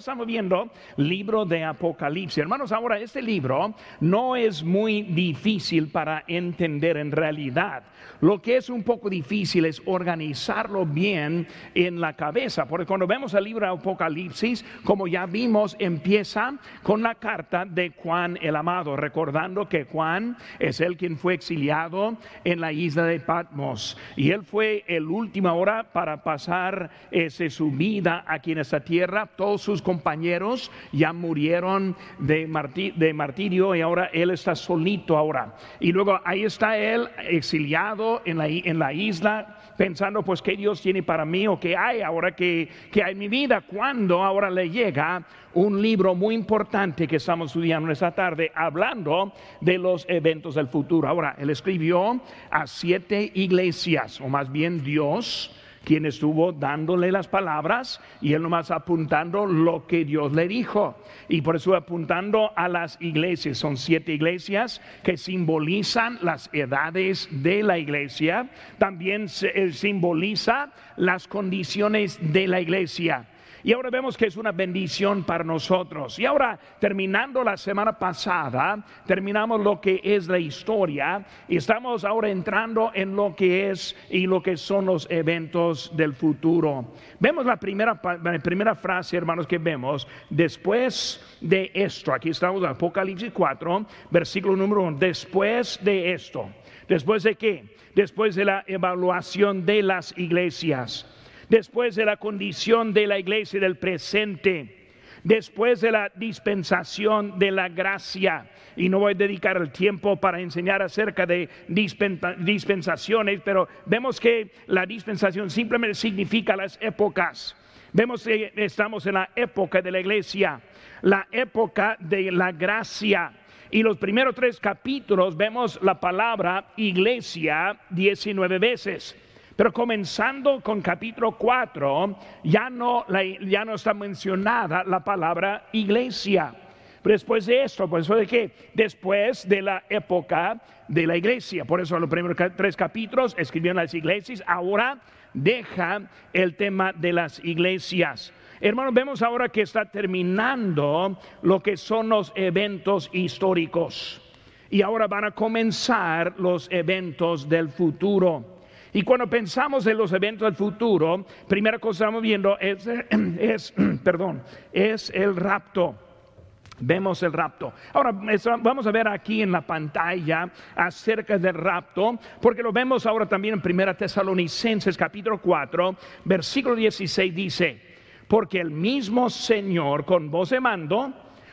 estamos viendo libro de Apocalipsis. Hermanos, ahora este libro no es muy difícil para entender en realidad. Lo que es un poco difícil es organizarlo bien en la cabeza, porque cuando vemos el libro de Apocalipsis, como ya vimos, empieza con la carta de Juan el Amado, recordando que Juan es el quien fue exiliado en la isla de Patmos y él fue el última hora para pasar ese, su vida aquí en esta tierra. Todos sus compañeros ya murieron de, martirio y ahora él está solito ahora. Y luego ahí está él exiliado en la, isla pensando pues qué Dios tiene para mí o qué hay ahora que, que hay en mi vida, cuando ahora le llega un libro muy importante que estamos estudiando esta tarde hablando de los eventos del futuro. Ahora, él escribió a siete iglesias, o más bien Dios quien estuvo dándole las palabras y él nomás apuntando lo que Dios le dijo. Y por eso apuntando a las iglesias, son siete iglesias que simbolizan las edades de la iglesia, también eh, simboliza las condiciones de la iglesia. Y ahora vemos que es una bendición para nosotros. Y ahora, terminando la semana pasada, terminamos lo que es la historia y estamos ahora entrando en lo que es y lo que son los eventos del futuro. Vemos la primera, primera frase, hermanos, que vemos después de esto. Aquí estamos en Apocalipsis 4, versículo número 1. Después de esto. ¿Después de qué? Después de la evaluación de las iglesias después de la condición de la iglesia del presente, después de la dispensación de la gracia. Y no voy a dedicar el tiempo para enseñar acerca de dispensaciones, pero vemos que la dispensación simplemente significa las épocas. Vemos que estamos en la época de la iglesia, la época de la gracia. Y los primeros tres capítulos vemos la palabra iglesia 19 veces. Pero comenzando con capítulo 4, ya no, ya no está mencionada la palabra iglesia. después de esto, por eso de qué? Después de la época de la iglesia. Por eso los primeros tres capítulos escribieron las iglesias. Ahora deja el tema de las iglesias. Hermanos, vemos ahora que está terminando lo que son los eventos históricos. Y ahora van a comenzar los eventos del futuro. Y cuando pensamos en los eventos del futuro, primera cosa que estamos viendo es, es, perdón, es el rapto. Vemos el rapto. Ahora vamos a ver aquí en la pantalla acerca del rapto, porque lo vemos ahora también en Primera Tesalonicenses capítulo 4, versículo 16 dice, porque el mismo Señor con voz de mando,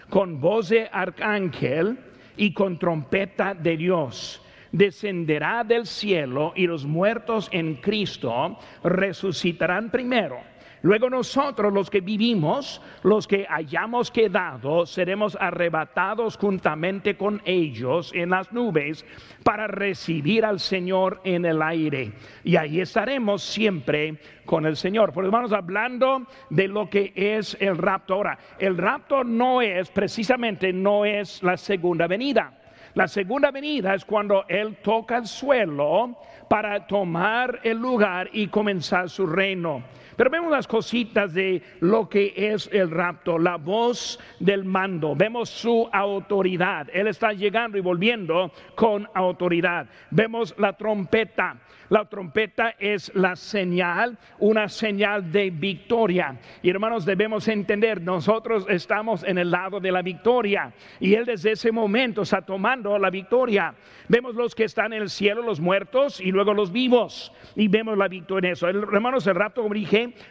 con voz de arcángel y con trompeta de Dios descenderá del cielo y los muertos en Cristo resucitarán primero. Luego nosotros los que vivimos, los que hayamos quedado, seremos arrebatados juntamente con ellos en las nubes para recibir al Señor en el aire. Y ahí estaremos siempre con el Señor. Por hermanos, hablando de lo que es el rapto. Ahora, el rapto no es, precisamente, no es la segunda venida. La segunda venida es cuando Él toca el suelo para tomar el lugar y comenzar su reino. Pero vemos las cositas de lo que es el rapto, la voz del mando, vemos su autoridad. Él está llegando y volviendo con autoridad. Vemos la trompeta. La trompeta es la señal, una señal de victoria. Y hermanos, debemos entender, nosotros estamos en el lado de la victoria. Y Él desde ese momento está tomando la victoria. Vemos los que están en el cielo, los muertos, y luego los vivos. Y vemos la victoria en eso. Hermanos, el rapto, como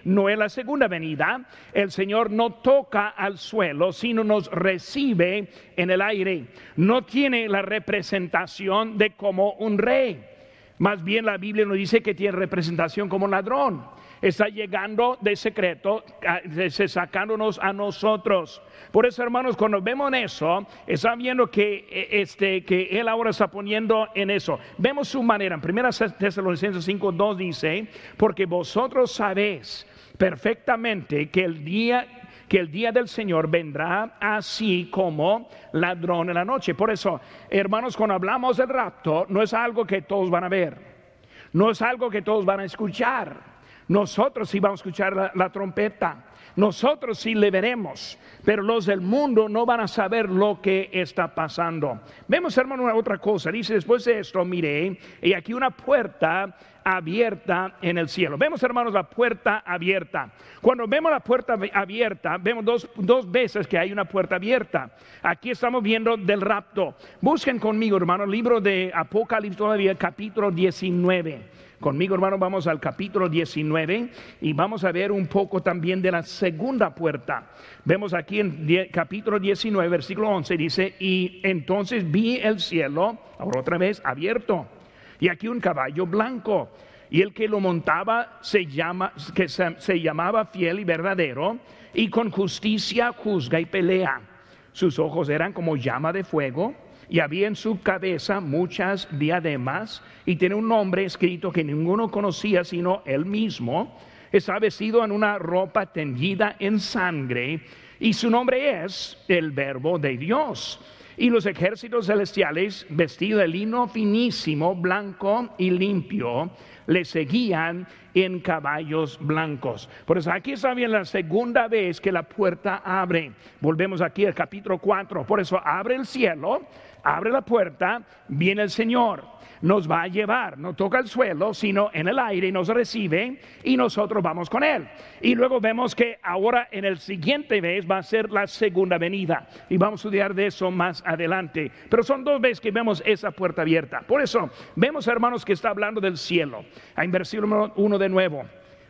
no es la segunda venida. El Señor no toca al suelo, sino nos recibe en el aire. No tiene la representación de como un rey. Más bien la Biblia nos dice que tiene representación como ladrón. Está llegando de secreto, sacándonos a nosotros. Por eso, hermanos, cuando vemos eso, están viendo que, e, este, que Él ahora está poniendo en eso. Vemos su manera. En 1 Tesalonicenses 5, 2 dice, porque vosotros sabéis perfectamente que el día que el día del Señor vendrá así como ladrón en la noche. Por eso, hermanos, cuando hablamos del rapto, no es algo que todos van a ver, no es algo que todos van a escuchar. Nosotros sí vamos a escuchar la, trompeta. Nosotros sí le veremos, pero los del mundo no van a saber lo que está pasando. Vemos, hermano, una otra cosa. Dice después de esto, mire, y aquí una puerta abierta en el cielo. Vemos, hermanos, la puerta abierta. Cuando vemos la puerta abierta, vemos dos, dos veces que hay una puerta abierta. Aquí estamos viendo del rapto. Busquen conmigo, hermano, libro de Apocalipsis todavía, capítulo 19. Conmigo, hermano, vamos al capítulo 19 y vamos a ver un poco también de la segunda puerta. Vemos aquí en capítulo 19, versículo 11, dice, y entonces vi el cielo, ahora otra vez, abierto, y aquí un caballo blanco, y el que lo montaba se, llama, que se llamaba fiel y verdadero, y con justicia juzga y pelea. Sus ojos eran como llama de fuego y había en su cabeza muchas diademas y tiene un nombre escrito que ninguno conocía sino él mismo. Está vestido en una ropa tendida en sangre y su nombre es el verbo de Dios. Y los ejércitos celestiales, vestidos de lino finísimo, blanco y limpio, le seguían en caballos blancos. Por eso aquí está bien la segunda vez que la puerta abre. Volvemos aquí al capítulo 4. Por eso abre el cielo abre la puerta, viene el Señor, nos va a llevar, no toca el suelo, sino en el aire y nos recibe y nosotros vamos con Él. Y luego vemos que ahora en el siguiente vez va a ser la segunda venida y vamos a estudiar de eso más adelante. Pero son dos veces que vemos esa puerta abierta. Por eso vemos hermanos que está hablando del cielo. En versículo uno de nuevo.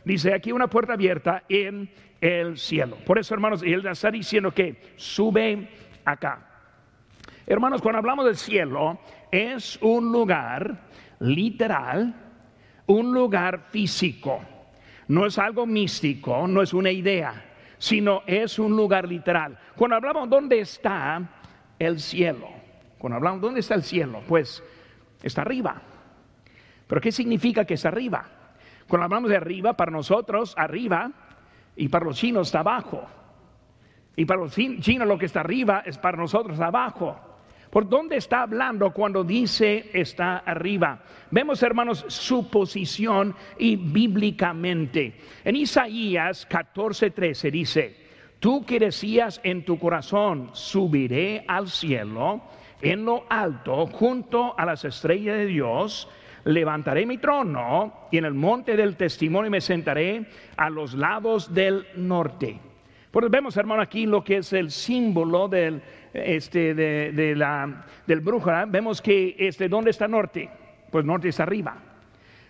Dice aquí una puerta abierta en el cielo. Por eso hermanos, él está diciendo que sube acá. Hermanos, cuando hablamos del cielo, es un lugar literal, un lugar físico. No es algo místico, no es una idea, sino es un lugar literal. Cuando hablamos dónde está el cielo, cuando hablamos dónde está el cielo, pues está arriba. Pero ¿qué significa que está arriba? Cuando hablamos de arriba, para nosotros, arriba, y para los chinos está abajo. Y para los chinos lo que está arriba es para nosotros abajo. ¿Por dónde está hablando cuando dice está arriba? Vemos, hermanos, su posición y bíblicamente. En Isaías 14:13 dice, tú que decías en tu corazón, subiré al cielo, en lo alto, junto a las estrellas de Dios, levantaré mi trono y en el monte del testimonio me sentaré a los lados del norte. Pues vemos, hermano, aquí lo que es el símbolo del este, de, la, del brujo, vemos que este, ¿dónde está norte? Pues norte está arriba.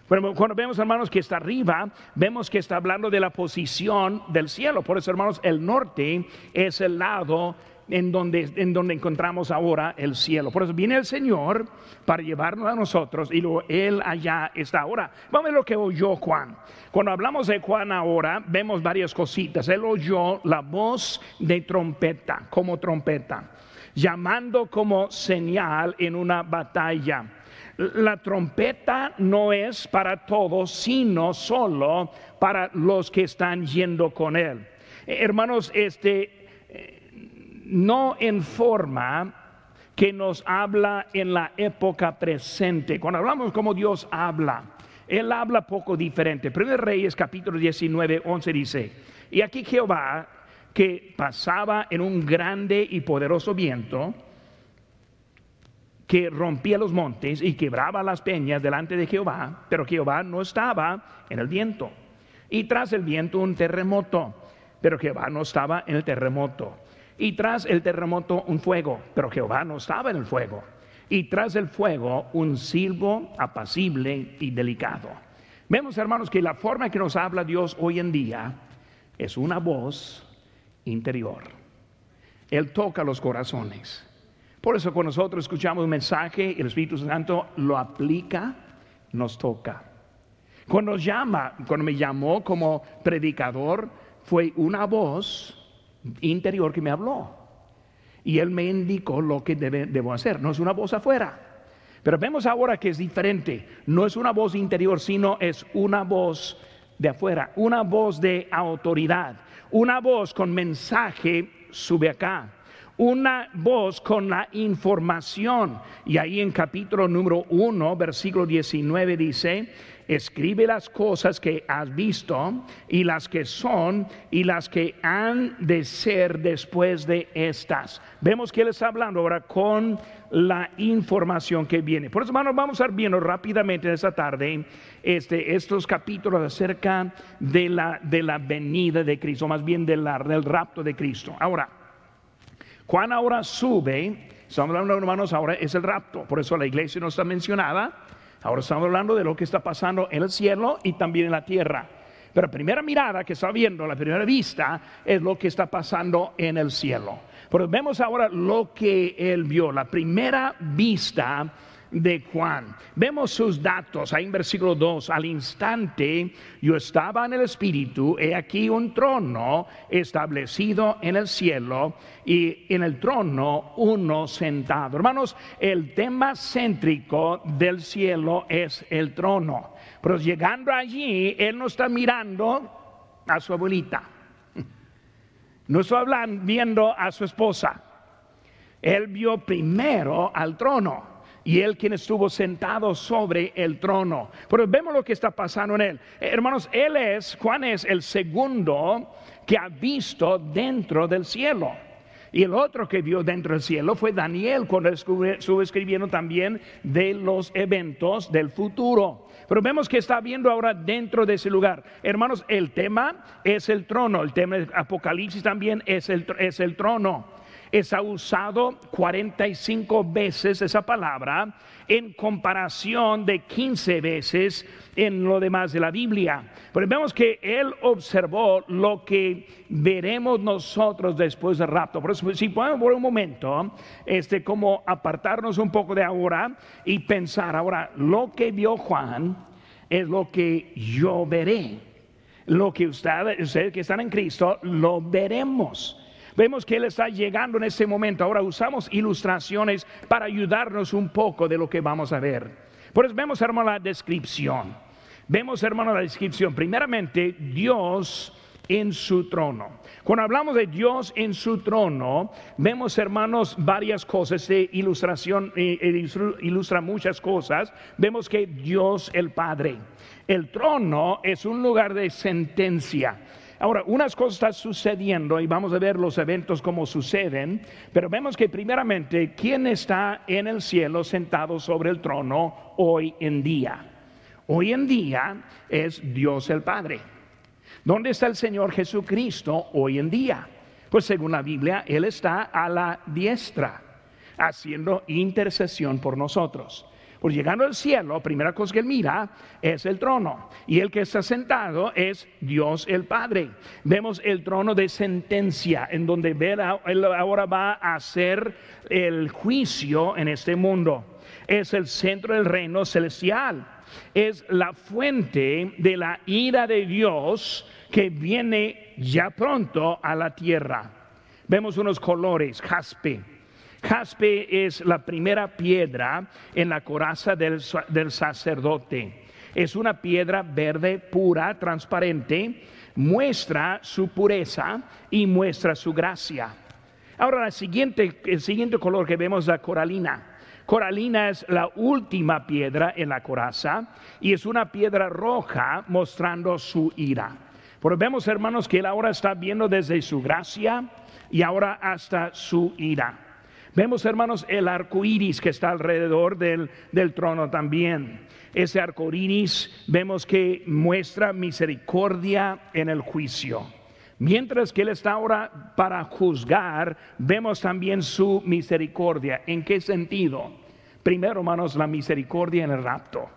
cuando vemos, hermanos, que está arriba, vemos que está hablando de la posición del cielo. Por eso, hermanos, el norte es el lado en donde, en donde encontramos ahora el cielo. Por eso viene el Señor para llevarnos a nosotros y luego Él allá está. Ahora, vamos a ver lo que oyó Juan. Cuando hablamos de Juan ahora, vemos varias cositas. Él oyó la voz de trompeta, como trompeta, llamando como señal en una batalla. La trompeta no es para todos, sino solo para los que están yendo con Él. Hermanos, este no en forma que nos habla en la época presente. Cuando hablamos como Dios habla, Él habla poco diferente. Primer Reyes capítulo 19, 11 dice, y aquí Jehová que pasaba en un grande y poderoso viento, que rompía los montes y quebraba las peñas delante de Jehová, pero Jehová no estaba en el viento. Y tras el viento un terremoto, pero Jehová no estaba en el terremoto. Y tras el terremoto un fuego, pero Jehová no estaba en el fuego. Y tras el fuego un silbo apacible y delicado. Vemos, hermanos, que la forma que nos habla Dios hoy en día es una voz interior. Él toca los corazones. Por eso cuando nosotros escuchamos un mensaje, el Espíritu Santo lo aplica, nos toca. Cuando nos llama, cuando me llamó como predicador, fue una voz interior que me habló. Y Él me indicó lo que debo hacer. No es una voz afuera. Pero vemos ahora que es diferente. No es una voz interior, sino es una voz de afuera. Una voz de autoridad. Una voz con mensaje sube acá. una voz con la información. Y ahí en capítulo número 1, versículo 19 dice, escribe las cosas que has visto y las que son y las que han de ser después de estas. Vemos que él está hablando ahora con la información que viene. Por eso, hermanos, vamos a estar viendo rápidamente esta tarde este, estos capítulos acerca de la, de la venida de Cristo, más bien del rapto de Cristo. Ahora, Juan ahora sube, estamos hablando, hermanos, ahora es el rapto, por eso la iglesia no está mencionada. Ahora estamos hablando de lo que está pasando en el cielo y también en la tierra. Pero la primera mirada que está viendo, la primera vista, es lo que está pasando en el cielo. Pero vemos ahora lo que él vio, la primera vista de Juan. Vemos sus datos ahí en versículo 2. Al instante yo estaba en el Espíritu, he aquí un trono establecido en el cielo y en el trono uno sentado. Hermanos, el tema céntrico del cielo es el trono. Pero llegando allí, él no está mirando a su abuelita. No está hablando, viendo a su esposa. Él vio primero al trono y él quien estuvo sentado sobre el trono. Pero vemos lo que está pasando en él. Eh, hermanos, él es, Juan es el segundo que ha visto dentro del cielo. Y el otro que vio dentro del cielo fue Daniel cuando estuvo escribiendo también de los eventos del futuro. Pero vemos que está viendo ahora dentro de ese lugar. Hermanos, el tema es el trono. El tema de Apocalipsis también es el, es el trono es usado 45 veces esa palabra en comparación de 15 veces en lo demás de la Biblia. Pero vemos que él observó lo que veremos nosotros después del rapto. Por eso, si podemos por un momento, este, como apartarnos un poco de ahora y pensar ahora, lo que vio Juan es lo que yo veré. Lo que ustedes que están en Cristo, lo veremos. Vemos que Él está llegando en ese momento. Ahora usamos ilustraciones para ayudarnos un poco de lo que vamos a ver. Por eso vemos, hermano, la descripción. Vemos, hermano, la descripción. Primeramente, Dios en su trono. Cuando hablamos de Dios en su trono, vemos, hermanos, varias cosas. Este ilustración eh, eh, ilustra muchas cosas. Vemos que Dios el Padre. El trono es un lugar de sentencia. Ahora, unas cosas están sucediendo y vamos a ver los eventos como suceden, pero vemos que primeramente, ¿quién está en el cielo sentado sobre el trono hoy en día? Hoy en día es Dios el Padre. ¿Dónde está el Señor Jesucristo hoy en día? Pues según la Biblia, Él está a la diestra, haciendo intercesión por nosotros. Pues llegando al cielo, primera cosa que él mira es el trono. Y el que está sentado es Dios el Padre. Vemos el trono de sentencia, en donde él ahora va a hacer el juicio en este mundo. Es el centro del reino celestial. Es la fuente de la ira de Dios que viene ya pronto a la tierra. Vemos unos colores, jaspe Jaspe es la primera piedra en la coraza del, sacerdote. Es una piedra verde, pura, transparente, muestra su pureza y muestra su gracia. Ahora, el siguiente, el siguiente color que vemos es la coralina. Coralina es la última piedra en la coraza y es una piedra roja mostrando su ira. Pero vemos, hermanos, que él ahora está viendo desde su gracia y ahora hasta su ira. Vemos, hermanos, el arco iris que está alrededor del, trono también. Ese arco iris vemos que muestra misericordia en el juicio. Mientras que Él está ahora para juzgar, vemos también su misericordia. ¿En qué sentido? Primero, hermanos, la misericordia en el rapto.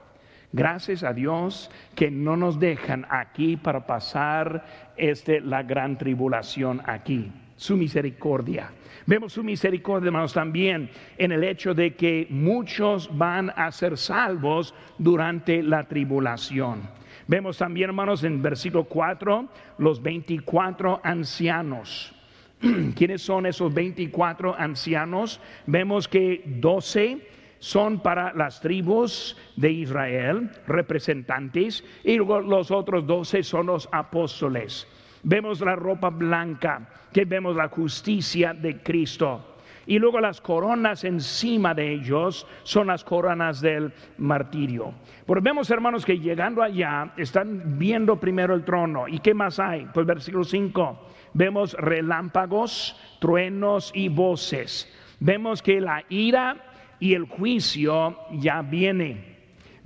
Gracias a Dios que no nos dejan aquí para pasar este, la gran tribulación aquí. Su misericordia. Vemos su misericordia, hermanos, también en el hecho de que muchos van a ser salvos durante la tribulación. Vemos también, hermanos, en versículo 4, los 24 ancianos. ¿Quiénes son esos 24 ancianos? Vemos que 12 son para las tribus de Israel, representantes, y los otros 12 son los apóstoles. Vemos la ropa blanca, que vemos la justicia de Cristo. Y luego las coronas encima de ellos son las coronas del martirio. Pero vemos, hermanos, que llegando allá están viendo primero el trono. ¿Y qué más hay? Pues versículo 5. Vemos relámpagos, truenos y voces. Vemos que la ira y el juicio ya viene.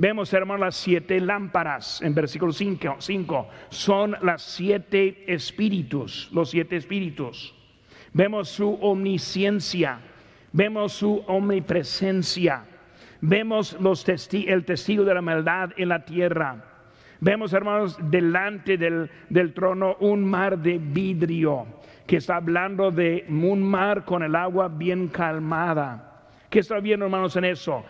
Vemos, hermanos, las siete lámparas en versículo 5. Son las siete espíritus, los siete espíritus. Vemos su omnisciencia, vemos su omnipresencia, vemos los el testigo de la maldad en la tierra. Vemos, hermanos, delante del, del trono un mar de vidrio que está hablando de un mar con el agua bien calmada. ¿Qué está viendo, hermanos, en eso?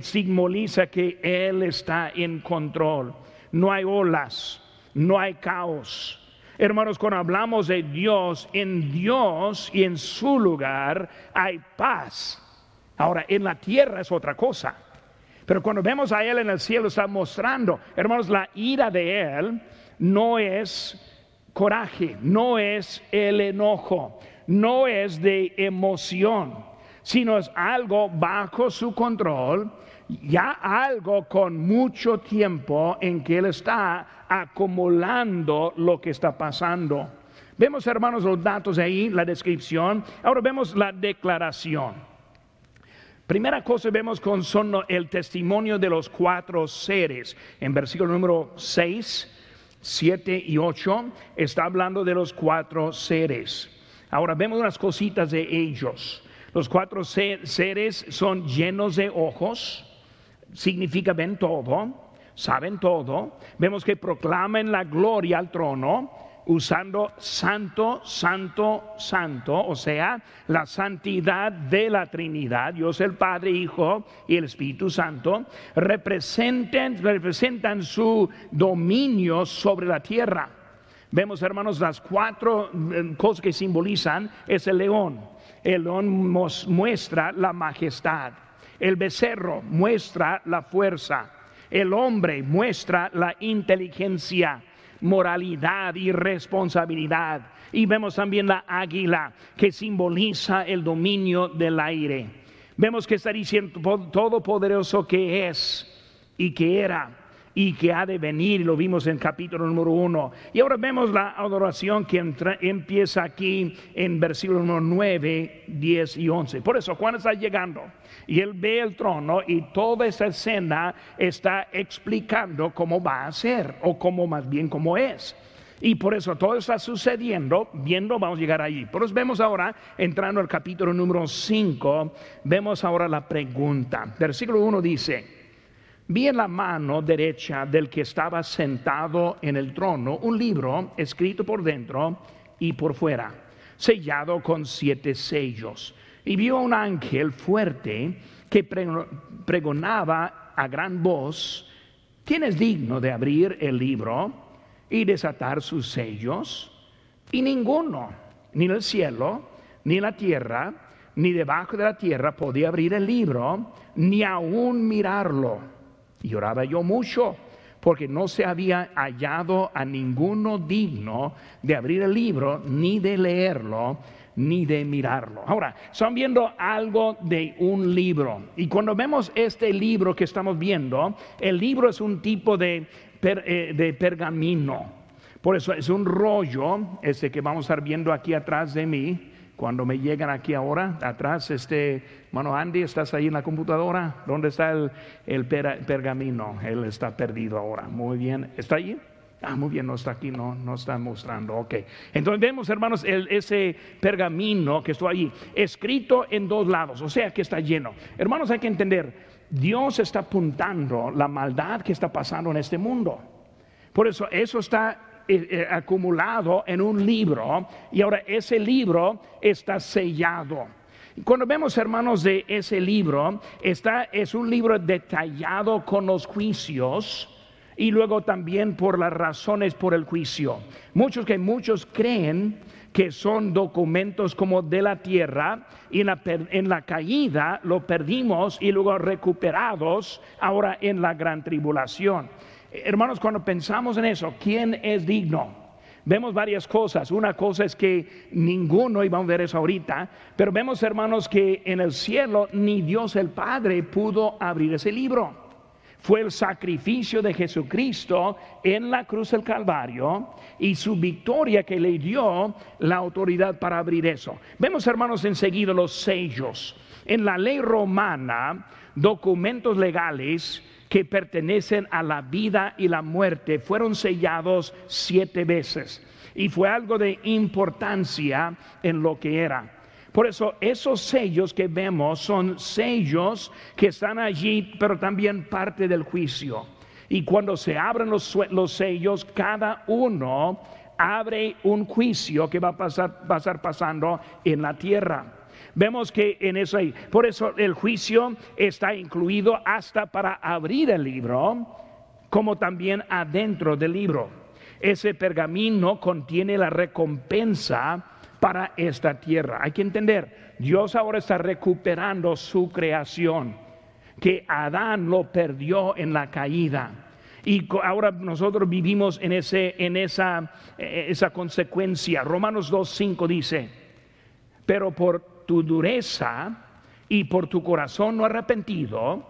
Simboliza que Él está en control. No hay olas, no hay caos. Hermanos, cuando hablamos de Dios, en Dios y en su lugar hay paz. Ahora, en la tierra es otra cosa. Pero cuando vemos a Él en el cielo, está mostrando, hermanos, la ira de Él no es coraje, no es el enojo, no es de emoción sino es algo bajo su control, ya algo con mucho tiempo en que Él está acumulando lo que está pasando. Vemos, hermanos, los datos ahí, la descripción. Ahora vemos la declaración. Primera cosa vemos con son el testimonio de los cuatro seres. En versículo número 6, 7 y 8 está hablando de los cuatro seres. Ahora vemos unas cositas de ellos. Los cuatro seres son llenos de ojos, significa ven todo, saben todo. Vemos que proclaman la gloria al trono usando santo, santo, santo, o sea, la santidad de la Trinidad, Dios el Padre, Hijo y el Espíritu Santo, representan, representan su dominio sobre la tierra. Vemos, hermanos, las cuatro eh, cosas que simbolizan es el león, el león muestra la majestad, el becerro muestra la fuerza, el hombre muestra la inteligencia, moralidad y responsabilidad. Y vemos también la águila que simboliza el dominio del aire. Vemos que está diciendo todopoderoso que es y que era y que ha de venir, lo vimos en capítulo número uno. Y ahora vemos la adoración que empieza aquí en versículo número 9, 10 y 11. Por eso Juan está llegando y él ve el trono y toda esa escena está explicando cómo va a ser o cómo más bien cómo es. Y por eso todo está sucediendo, viendo, vamos a llegar allí. Pero vemos ahora, entrando al capítulo número 5, vemos ahora la pregunta. Versículo 1 dice, Vi en la mano derecha del que estaba sentado en el trono un libro escrito por dentro y por fuera, sellado con siete sellos. Y vio un ángel fuerte que pregonaba a gran voz, ¿quién es digno de abrir el libro y desatar sus sellos? Y ninguno, ni el cielo, ni la tierra, ni debajo de la tierra podía abrir el libro, ni aún mirarlo. Y lloraba yo mucho porque no se había hallado a ninguno digno de abrir el libro, ni de leerlo, ni de mirarlo. Ahora, están viendo algo de un libro. Y cuando vemos este libro que estamos viendo, el libro es un tipo de, eh, de pergamino. Por eso es un rollo, este que vamos a estar viendo aquí atrás de mí cuando me llegan aquí ahora, atrás, este, mano Andy, ¿estás ahí en la computadora? ¿Dónde está el, pergamino? Él está perdido ahora. Muy bien. ¿Está allí? Ah, muy bien, no está aquí, no, no está mostrando. Ok. Entonces vemos, hermanos, ese pergamino que está allí, escrito en dos lados, o sea que está lleno. Hermanos, hay que entender, Dios está apuntando la maldad que está pasando en este mundo. Por eso, eso está eh, eh, acumulado en un libro y ahora ese libro está sellado. Cuando vemos, hermanos, de ese libro, está, es un libro detallado con los juicios y luego también por las razones por el juicio. Muchos que muchos creen que son documentos como de la tierra y en la, en la caída lo perdimos y luego recuperados ahora en la gran tribulación. Hermanos, cuando pensamos en eso, ¿quién es digno? vemos varias cosas. Una cosa es que ninguno, y vamos a ver eso ahorita, pero vemos hermanos que en el cielo ni Dios el Padre pudo abrir ese libro. Fue el sacrificio de Jesucristo en la cruz del Calvario y su victoria que le dio la autoridad para abrir eso. Vemos hermanos enseguida los sellos. En la ley romana, documentos legales que pertenecen a la vida y la muerte fueron sellados siete veces. Y fue algo de importancia en lo que era. Por eso esos sellos que vemos son sellos que están allí, pero también parte del juicio. Y cuando se abren los, los sellos, cada uno abre un juicio que va a pasar, estar pasando en la tierra. Vemos que en eso hay, por eso el juicio está incluido hasta para abrir el libro, como también adentro del libro. Ese pergamino contiene la recompensa para esta tierra. Hay que entender, Dios ahora está recuperando su creación, que Adán lo perdió en la caída. Y ahora nosotros vivimos en, ese, en esa, eh, esa consecuencia. Romanos 2.5 dice, pero por tu dureza y por tu corazón no arrepentido,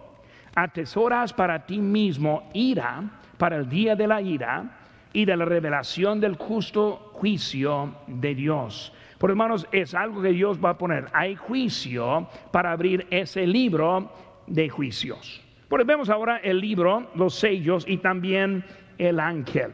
atesoras para ti mismo ira para el día de la ira y de la revelación del justo juicio de Dios. Por hermanos, es algo que Dios va a poner. Hay juicio para abrir ese libro de juicios. Por vemos ahora el libro, los sellos y también el ángel.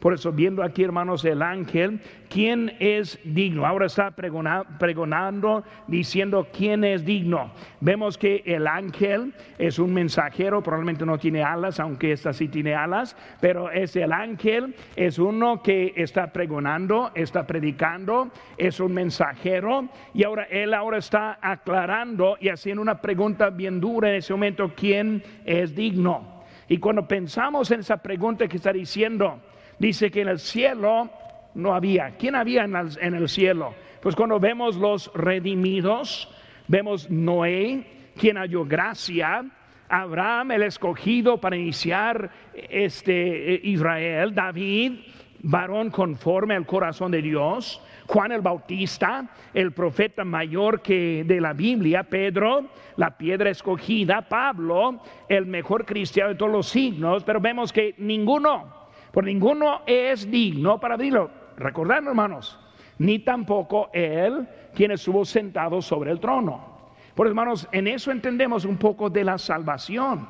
Por eso, viendo aquí, hermanos, el ángel, ¿quién es digno? Ahora está pregonando, diciendo quién es digno. Vemos que el ángel es un mensajero, probablemente no tiene alas, aunque esta sí tiene alas, pero es el ángel, es uno que está pregonando, está predicando, es un mensajero, y ahora él ahora está aclarando y haciendo una pregunta bien dura en ese momento, ¿quién es digno? Y cuando pensamos en esa pregunta que está diciendo, dice que en el cielo no había. ¿Quién había en el, cielo? Pues cuando vemos los redimidos, vemos Noé, quien halló gracia, Abraham, el escogido para iniciar este eh, Israel, David, varón conforme al corazón de Dios, Juan el Bautista, el profeta mayor que de la Biblia, Pedro, la piedra escogida, Pablo, el mejor cristiano de todos los signos, pero vemos que ninguno por ninguno es digno para abrirlo. Recordando, hermanos, ni tampoco él quien estuvo sentado sobre el trono. Por hermanos, en eso entendemos un poco de la salvación.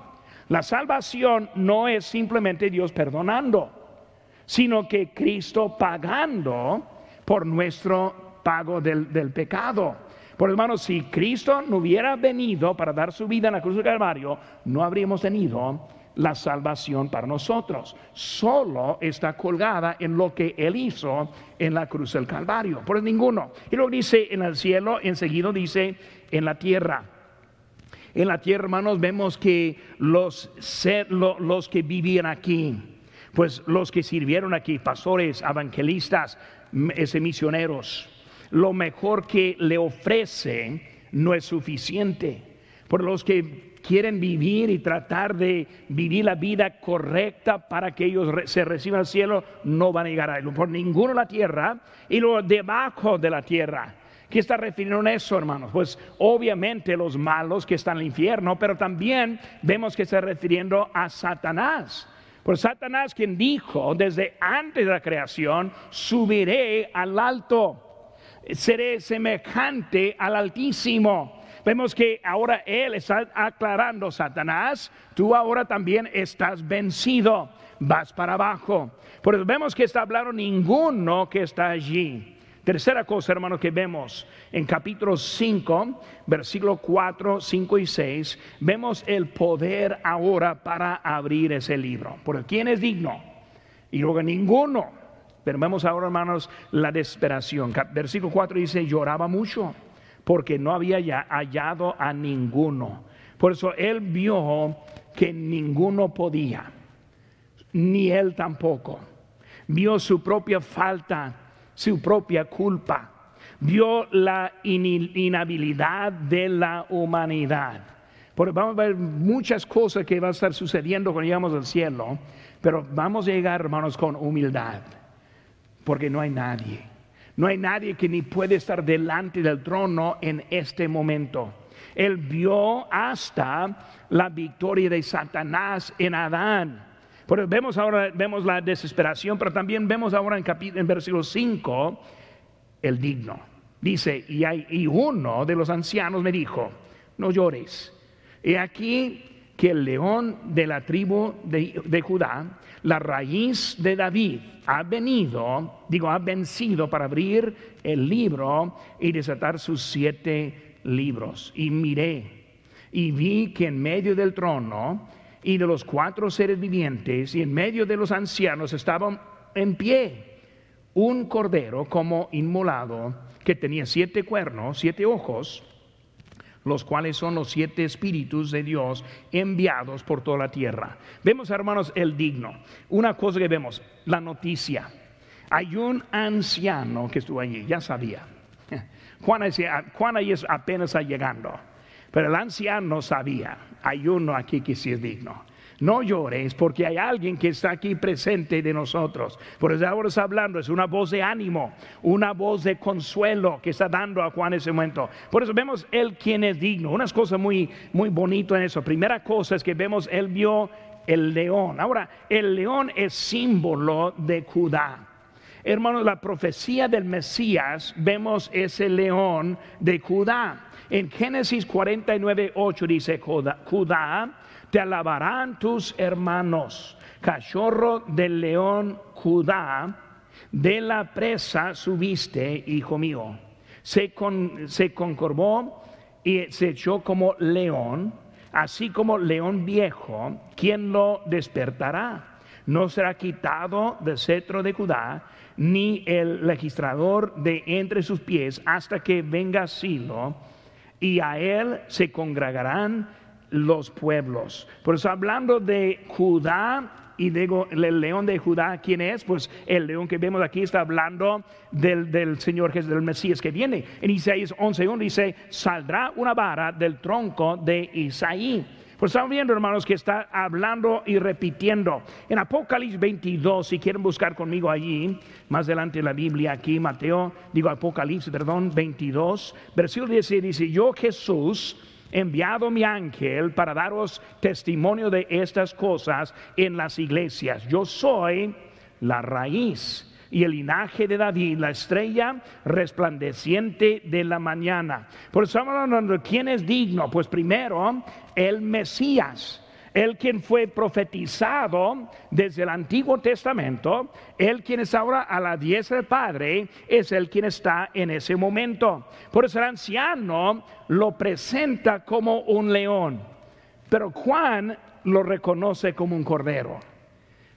La salvación no es simplemente Dios perdonando, sino que Cristo pagando por nuestro pago del, del pecado. Por hermanos, si Cristo no hubiera venido para dar su vida en la cruz del Calvario, no habríamos tenido la salvación para nosotros. Solo está colgada en lo que Él hizo en la cruz del Calvario. Por ninguno. Y luego dice en el cielo, enseguida dice en la tierra. En la tierra, hermanos, vemos que los, los que vivían aquí, pues los que sirvieron aquí, pastores, evangelistas, misioneros, lo mejor que le ofrecen no es suficiente. Por los que quieren vivir y tratar de vivir la vida correcta para que ellos se reciban al cielo, no van a llegar a él. Por ninguno la tierra y lo debajo de la tierra. ¿Qué está refiriendo en eso, hermanos? Pues obviamente los malos que están en el infierno, pero también vemos que está refiriendo a Satanás. Por Satanás quien dijo desde antes de la creación, subiré al alto, seré semejante al Altísimo. Vemos que ahora Él está aclarando, Satanás, tú ahora también estás vencido, vas para abajo. Por eso vemos que está hablando ninguno que está allí. Tercera cosa, hermano, que vemos en capítulo 5, versículo 4, 5 y 6, vemos el poder ahora para abrir ese libro. Por quién es digno y luego ninguno. Pero vemos ahora, hermanos, la desesperación. Versículo 4 dice, lloraba mucho porque no había hallado a ninguno. Por eso él vio que ninguno podía, ni él tampoco. Vio su propia falta, su propia culpa. Vio la inhabilidad de la humanidad. Porque vamos a ver muchas cosas que van a estar sucediendo cuando llegamos al cielo, pero vamos a llegar, hermanos, con humildad porque no hay nadie. No hay nadie que ni puede estar delante del trono en este momento. Él vio hasta la victoria de Satanás en Adán. Pero vemos ahora vemos la desesperación, pero también vemos ahora en, en versículo 5 el digno. Dice, y, y uno de los ancianos me dijo, no llores. He aquí que el león de la tribu de, Judá, la raíz de David, ha venido, digo, ha vencido para abrir el libro y desatar sus siete libros. Y miré y vi que en medio del trono y de los cuatro seres vivientes y en medio de los ancianos estaban en pie un cordero como inmolado que tenía siete cuernos, siete ojos los cuales son los siete espíritus de Dios enviados por toda la tierra. Vemos, hermanos, el digno. Una cosa que vemos, la noticia. Hay un anciano que estuvo allí, ya sabía. Juan, ahí es apenas llegando, pero el anciano sabía. Hay uno aquí que sí es digno. No llores porque hay alguien que está aquí presente de nosotros. Por eso ahora está hablando, es una voz de ánimo, una voz de consuelo que está dando a Juan en ese momento. Por eso vemos él quien es digno. Unas cosas muy, muy bonito en eso. Primera cosa es que vemos, él vio el león. Ahora, el león es símbolo de Judá. Hermanos, la profecía del Mesías, vemos ese león de Judá. En Génesis 49, 8 dice Judá te alabarán tus hermanos. Cachorro del león Judá, de la presa subiste, hijo mío. Se, se concorvó y se echó como león, así como león viejo, ¿quién lo despertará? No será quitado del cetro de Judá, ni el registrador de entre sus pies, hasta que venga Silo, y a él se congregarán los pueblos. Por eso hablando de Judá y digo, el león de Judá, ¿quién es? Pues el león que vemos aquí está hablando del, del Señor Jesús, del Mesías que viene. En Isaías 11.1 dice, saldrá una vara del tronco de Isaí. Pues estamos viendo, hermanos, que está hablando y repitiendo. En Apocalipsis 22, si quieren buscar conmigo allí, más adelante en la Biblia, aquí, Mateo, digo Apocalipsis, perdón, 22, versículo 16 dice, yo Jesús, enviado mi ángel para daros testimonio de estas cosas en las iglesias. Yo soy la raíz y el linaje de David, la estrella resplandeciente de la mañana. Por eso estamos quién es digno. Pues primero, el Mesías el quien fue profetizado desde el Antiguo Testamento, el quien es ahora a la diestra del Padre, es el quien está en ese momento. Por eso el anciano lo presenta como un león, pero Juan lo reconoce como un cordero.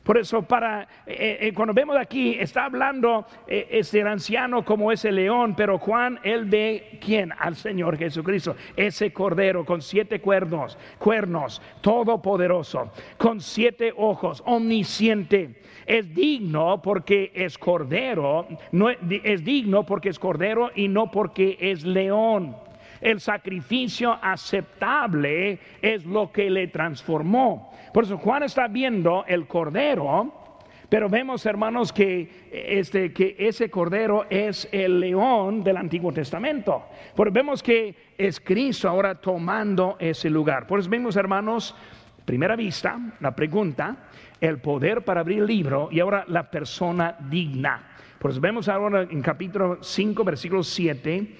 Por eso, para eh, eh, cuando vemos aquí, está hablando eh, ese anciano como ese león, pero Juan, él ve quién? Al Señor Jesucristo, ese cordero con siete cuernos, cuernos, todopoderoso, con siete ojos, omnisciente. Es digno porque es cordero, no, es digno porque es cordero y no porque es león. El sacrificio aceptable es lo que le transformó. Por eso Juan está viendo el cordero, pero vemos, hermanos, que, este, que ese cordero es el león del Antiguo Testamento. Porque vemos que es Cristo ahora tomando ese lugar. Por eso vemos, hermanos, primera vista, la pregunta, el poder para abrir el libro y ahora la persona digna. Por eso vemos ahora en capítulo 5, versículo 7,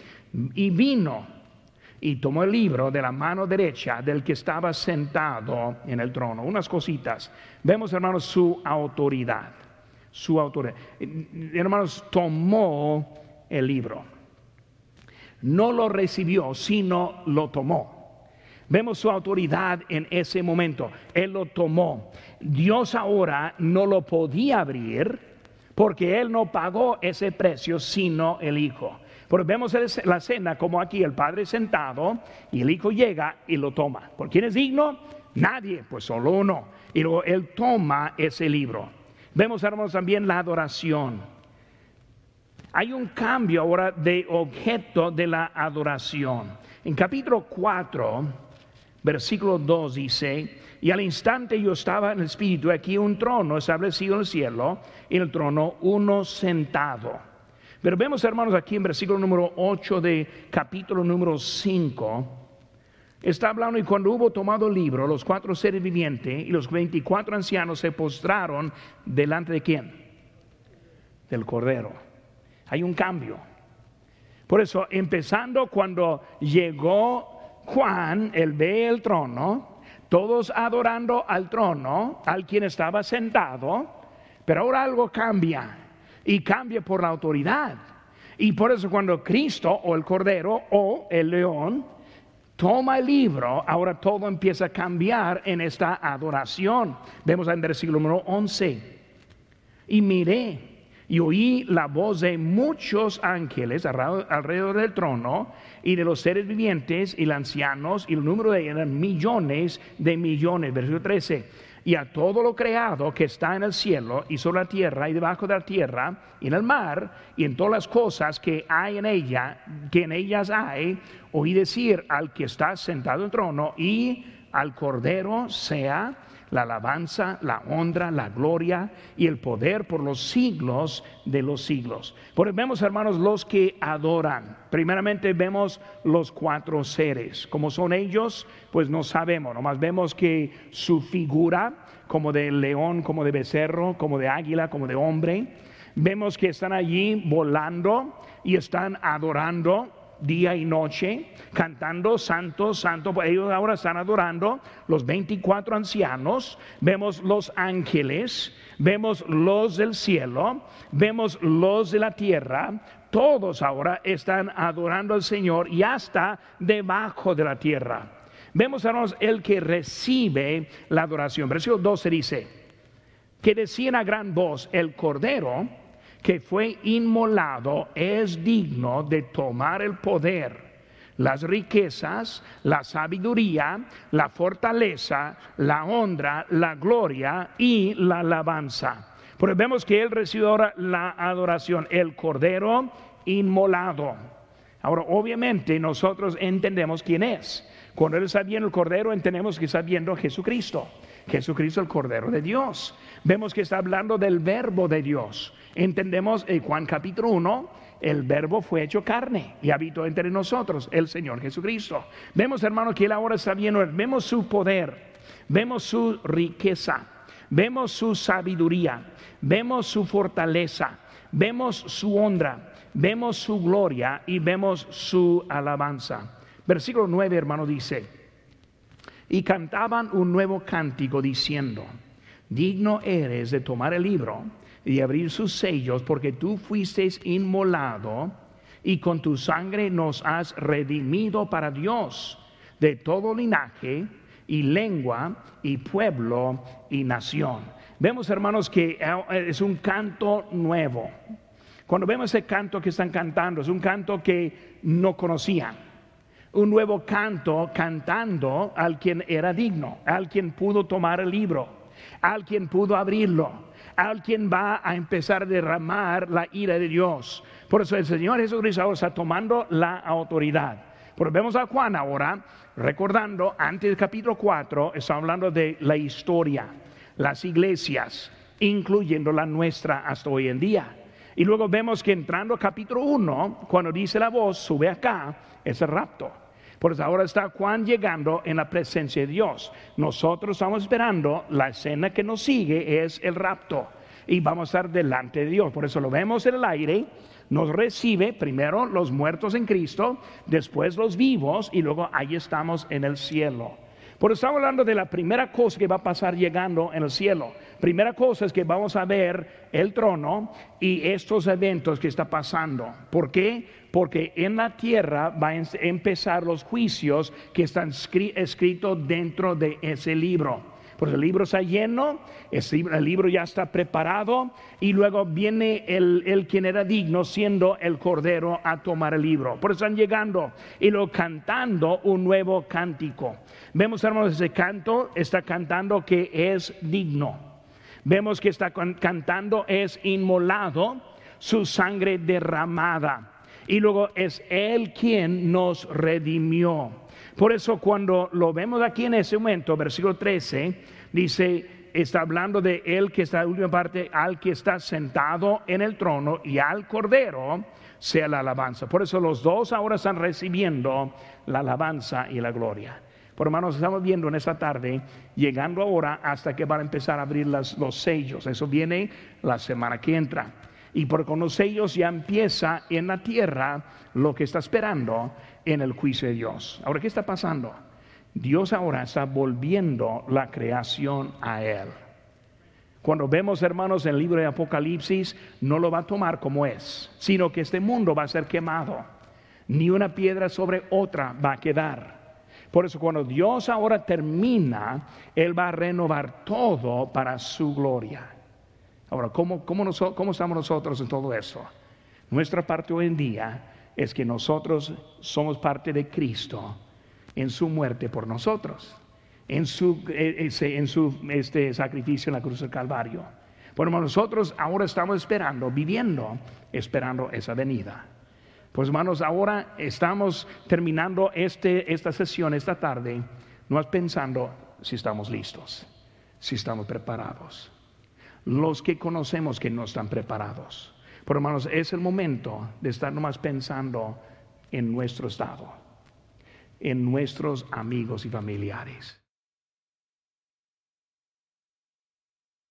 y vino y tomó el libro de la mano derecha del que estaba sentado en el trono. Unas cositas. Vemos, hermanos, su autoridad. Su autoridad. Hermanos, tomó el libro. No lo recibió, sino lo tomó. Vemos su autoridad en ese momento. Él lo tomó. Dios ahora no lo podía abrir porque Él no pagó ese precio, sino el Hijo. Pero vemos la cena como aquí el padre sentado y el hijo llega y lo toma. ¿Por quién es digno? Nadie, pues solo uno. Y luego él toma ese libro. Vemos, hermanos, también la adoración. Hay un cambio ahora de objeto de la adoración. En capítulo 4, versículo 2 dice, y al instante yo estaba en el espíritu, aquí un trono establecido en el cielo, y en el trono uno sentado. Pero vemos, hermanos, aquí en versículo número 8 de capítulo número 5, está hablando y cuando hubo tomado el libro, los cuatro seres vivientes y los 24 ancianos se postraron delante de quién? Del Cordero. Hay un cambio. Por eso, empezando cuando llegó Juan, él ve el trono, todos adorando al trono, al quien estaba sentado, pero ahora algo cambia y cambia por la autoridad. Y por eso cuando Cristo o el Cordero o el león toma el libro, ahora todo empieza a cambiar en esta adoración. Vemos en versículo número 11. Y miré y oí la voz de muchos ángeles alrededor del trono y de los seres vivientes y los ancianos, y el número de ellos eran millones de millones. Versículo 13. Y a todo lo creado que está en el cielo y sobre la tierra y debajo de la tierra y en el mar y en todas las cosas que hay en ella, que en ellas hay, oí decir al que está sentado en el trono y al cordero sea la alabanza, la honra, la gloria y el poder por los siglos de los siglos. Por vemos, hermanos, los que adoran. Primeramente vemos los cuatro seres. Como son ellos, pues no sabemos. Nomás vemos que su figura, como de león, como de becerro, como de águila, como de hombre, vemos que están allí volando y están adorando día y noche, cantando santo, santo. Ellos ahora están adorando los 24 ancianos, vemos los ángeles, vemos los del cielo, vemos los de la tierra. Todos ahora están adorando al Señor y hasta debajo de la tierra. Vemos, hermanos, el que recibe la adoración. Versículo 12 dice, que decían a gran voz, el Cordero, que fue inmolado es digno de tomar el poder, las riquezas, la sabiduría, la fortaleza, la honra, la gloria y la alabanza. Porque vemos que Él recibe ahora la adoración, el Cordero inmolado. Ahora, obviamente nosotros entendemos quién es. Cuando Él está viendo el Cordero, entendemos que está viendo Jesucristo. Jesucristo el Cordero de Dios. Vemos que está hablando del verbo de Dios. Entendemos en Juan capítulo 1, el verbo fue hecho carne y habitó entre nosotros, el Señor Jesucristo. Vemos, hermano, que Él ahora está viendo, vemos su poder, vemos su riqueza, vemos su sabiduría, vemos su fortaleza, vemos su honra, vemos su gloria y vemos su alabanza. Versículo 9, hermano, dice, y cantaban un nuevo cántico diciendo, digno eres de tomar el libro y abrir sus sellos, porque tú fuiste inmolado y con tu sangre nos has redimido para Dios de todo linaje y lengua y pueblo y nación. Vemos, hermanos, que eh, es un canto nuevo. Cuando vemos ese canto que están cantando, es un canto que no conocían. Un nuevo canto cantando al quien era digno, al quien pudo tomar el libro, al quien pudo abrirlo alguien va a empezar a derramar la ira de Dios. Por eso el Señor Jesucristo está tomando la autoridad. Pero vemos a Juan ahora, recordando, antes del capítulo 4, está hablando de la historia, las iglesias, incluyendo la nuestra hasta hoy en día. Y luego vemos que entrando capítulo 1, cuando dice la voz, sube acá, es el rapto. Por eso ahora está Juan llegando en la presencia de Dios. Nosotros estamos esperando, la escena que nos sigue es el rapto y vamos a estar delante de Dios. Por eso lo vemos en el aire, nos recibe primero los muertos en Cristo, después los vivos y luego ahí estamos en el cielo. Por eso estamos hablando de la primera cosa que va a pasar llegando en el cielo. Primera cosa es que vamos a ver el trono y estos eventos que está pasando. ¿Por qué? porque en la tierra van a empezar los juicios que están escritos dentro de ese libro. Porque el libro está lleno, el libro ya está preparado y luego viene el, el, quien era digno siendo el cordero a tomar el libro. Por eso están llegando y lo cantando un nuevo cántico. Vemos hermanos ese canto, está cantando que es digno. Vemos que está cantando es inmolado, su sangre derramada y luego es Él quien nos redimió. Por eso cuando lo vemos aquí en ese momento, versículo 13, dice, está hablando de él que está en la última parte, al que está sentado en el trono y al cordero sea la alabanza. Por eso los dos ahora están recibiendo la alabanza y la gloria. Por hermanos, estamos viendo en esta tarde, llegando ahora hasta que van a empezar a abrir los sellos. Eso viene la semana que entra. Y por con los ya empieza en la tierra lo que está esperando en el juicio de Dios. Ahora, ¿qué está pasando? Dios ahora está volviendo la creación a Él. Cuando vemos, hermanos, en el libro de Apocalipsis, no lo va a tomar como es, sino que este mundo va a ser quemado. Ni una piedra sobre otra va a quedar. Por eso cuando Dios ahora termina, Él va a renovar todo para su gloria. Ahora, ¿cómo, cómo, estamos nosotros en todo eso? Nuestra parte hoy en día es que nosotros somos parte de Cristo en su muerte por nosotros, en su, eh, en su este, sacrificio en la cruz del Calvario. Bueno, nosotros ahora estamos esperando, viviendo, esperando esa venida. Pues hermanos, ahora estamos terminando este, esta sesión esta tarde, no es pensando si estamos listos, si estamos preparados. Los que conocemos que no están preparados. Pero hermanos, es el momento de estar nomás pensando en nuestro estado en nuestros amigos y familiares.